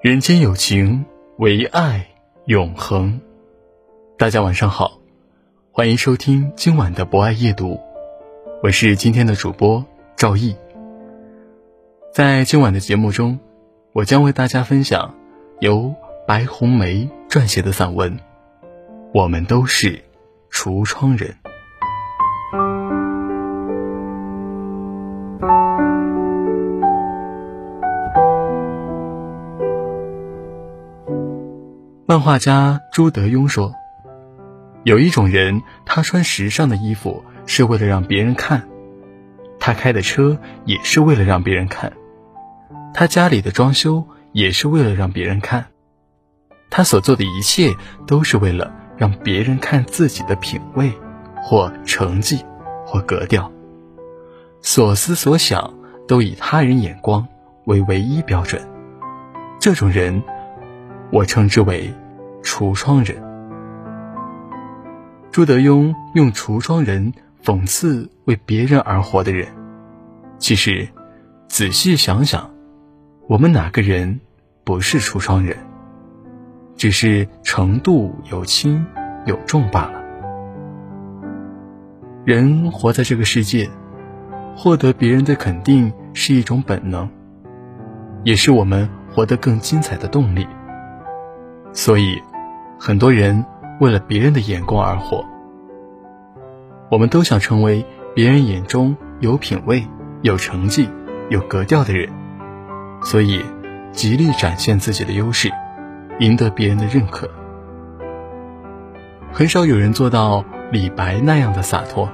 人间有情，唯爱永恒。大家晚上好，欢迎收听今晚的博爱夜读，我是今天的主播赵毅。在今晚的节目中，我将为大家分享由白红梅撰写的散文《我们都是橱窗人》。漫画家朱德庸说：“有一种人，他穿时尚的衣服是为了让别人看，他开的车也是为了让别人看，他家里的装修也是为了让别人看，他所做的一切都是为了让别人看自己的品味，或成绩，或格调，所思所想都以他人眼光为唯一标准。这种人。”我称之为“橱窗人”。朱德庸用“橱窗人”讽刺为别人而活的人。其实，仔细想想，我们哪个人不是橱窗人？只是程度有轻有重罢了。人活在这个世界，获得别人的肯定是一种本能，也是我们活得更精彩的动力。所以，很多人为了别人的眼光而活。我们都想成为别人眼中有品位、有成绩、有格调的人，所以极力展现自己的优势，赢得别人的认可。很少有人做到李白那样的洒脱，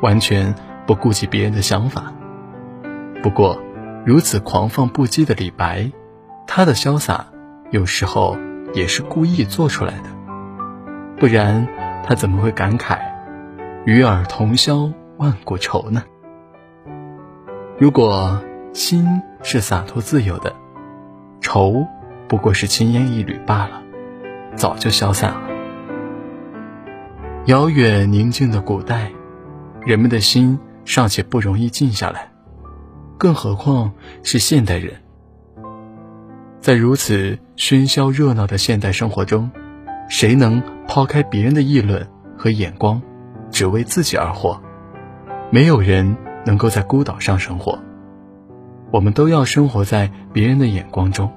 完全不顾及别人的想法。不过，如此狂放不羁的李白，他的潇洒有时候。也是故意做出来的，不然他怎么会感慨“与尔同销万古愁”呢？如果心是洒脱自由的，愁不过是轻烟一缕罢了，早就消散了。遥远宁静的古代，人们的心尚且不容易静下来，更何况是现代人。在如此喧嚣热闹的现代生活中，谁能抛开别人的议论和眼光，只为自己而活？没有人能够在孤岛上生活。我们都要生活在别人的眼光中。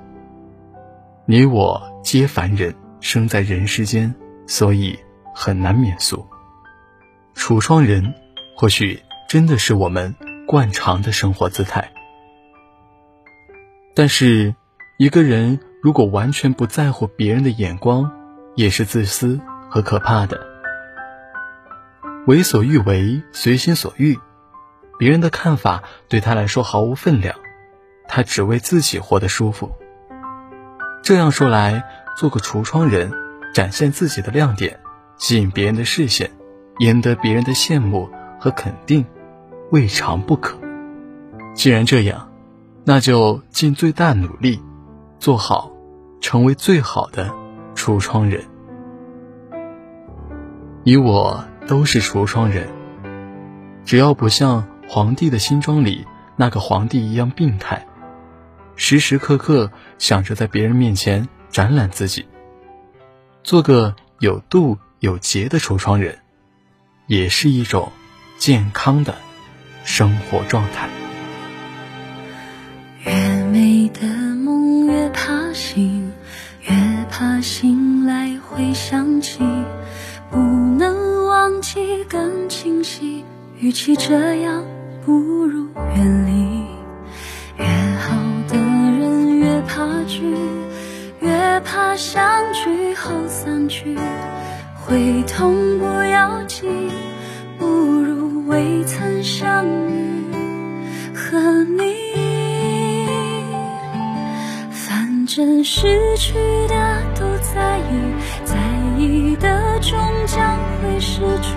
你我皆凡人，生在人世间，所以很难免俗。橱窗人，或许真的是我们惯常的生活姿态。但是。一个人如果完全不在乎别人的眼光，也是自私和可怕的。为所欲为，随心所欲，别人的看法对他来说毫无分量，他只为自己活得舒服。这样说来，做个橱窗人，展现自己的亮点，吸引别人的视线，赢得别人的羡慕和肯定，未尝不可。既然这样，那就尽最大努力。做好，成为最好的橱窗人。你我都是橱窗人，只要不像皇帝的新装里那个皇帝一样病态，时时刻刻想着在别人面前展览自己，做个有度有节的橱窗人，也是一种健康的生活状态。更清晰。与其这样，不如远离。越好的人越怕聚，越怕相聚后散去。会痛不要紧，不如未曾相遇。和你，反正失去的都在意，在意的终将会失去。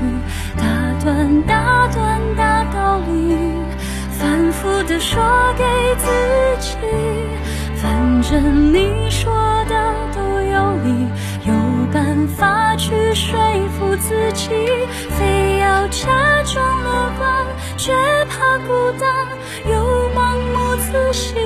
段大段大道理，反复的说给自己，反正你说的都有理，有办法去说服自己，非要假装乐观，却怕孤单。又盲目自信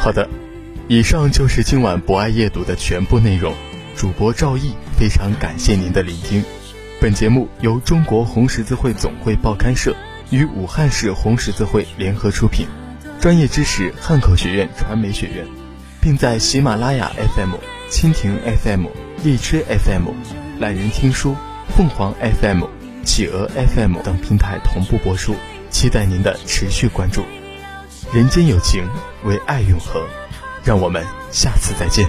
好的，以上就是今晚博爱夜读的全部内容。主播赵毅非常感谢您的聆听。本节目由中国红十字会总会报刊社与武汉市红十字会联合出品。专业知识汉口学院传媒学院，并在喜马拉雅 FM、蜻蜓 FM、荔枝 FM、懒人听书、凤凰 FM、企鹅 FM 等平台同步播出，期待您的持续关注。人间有情，唯爱永恒。让我们下次再见。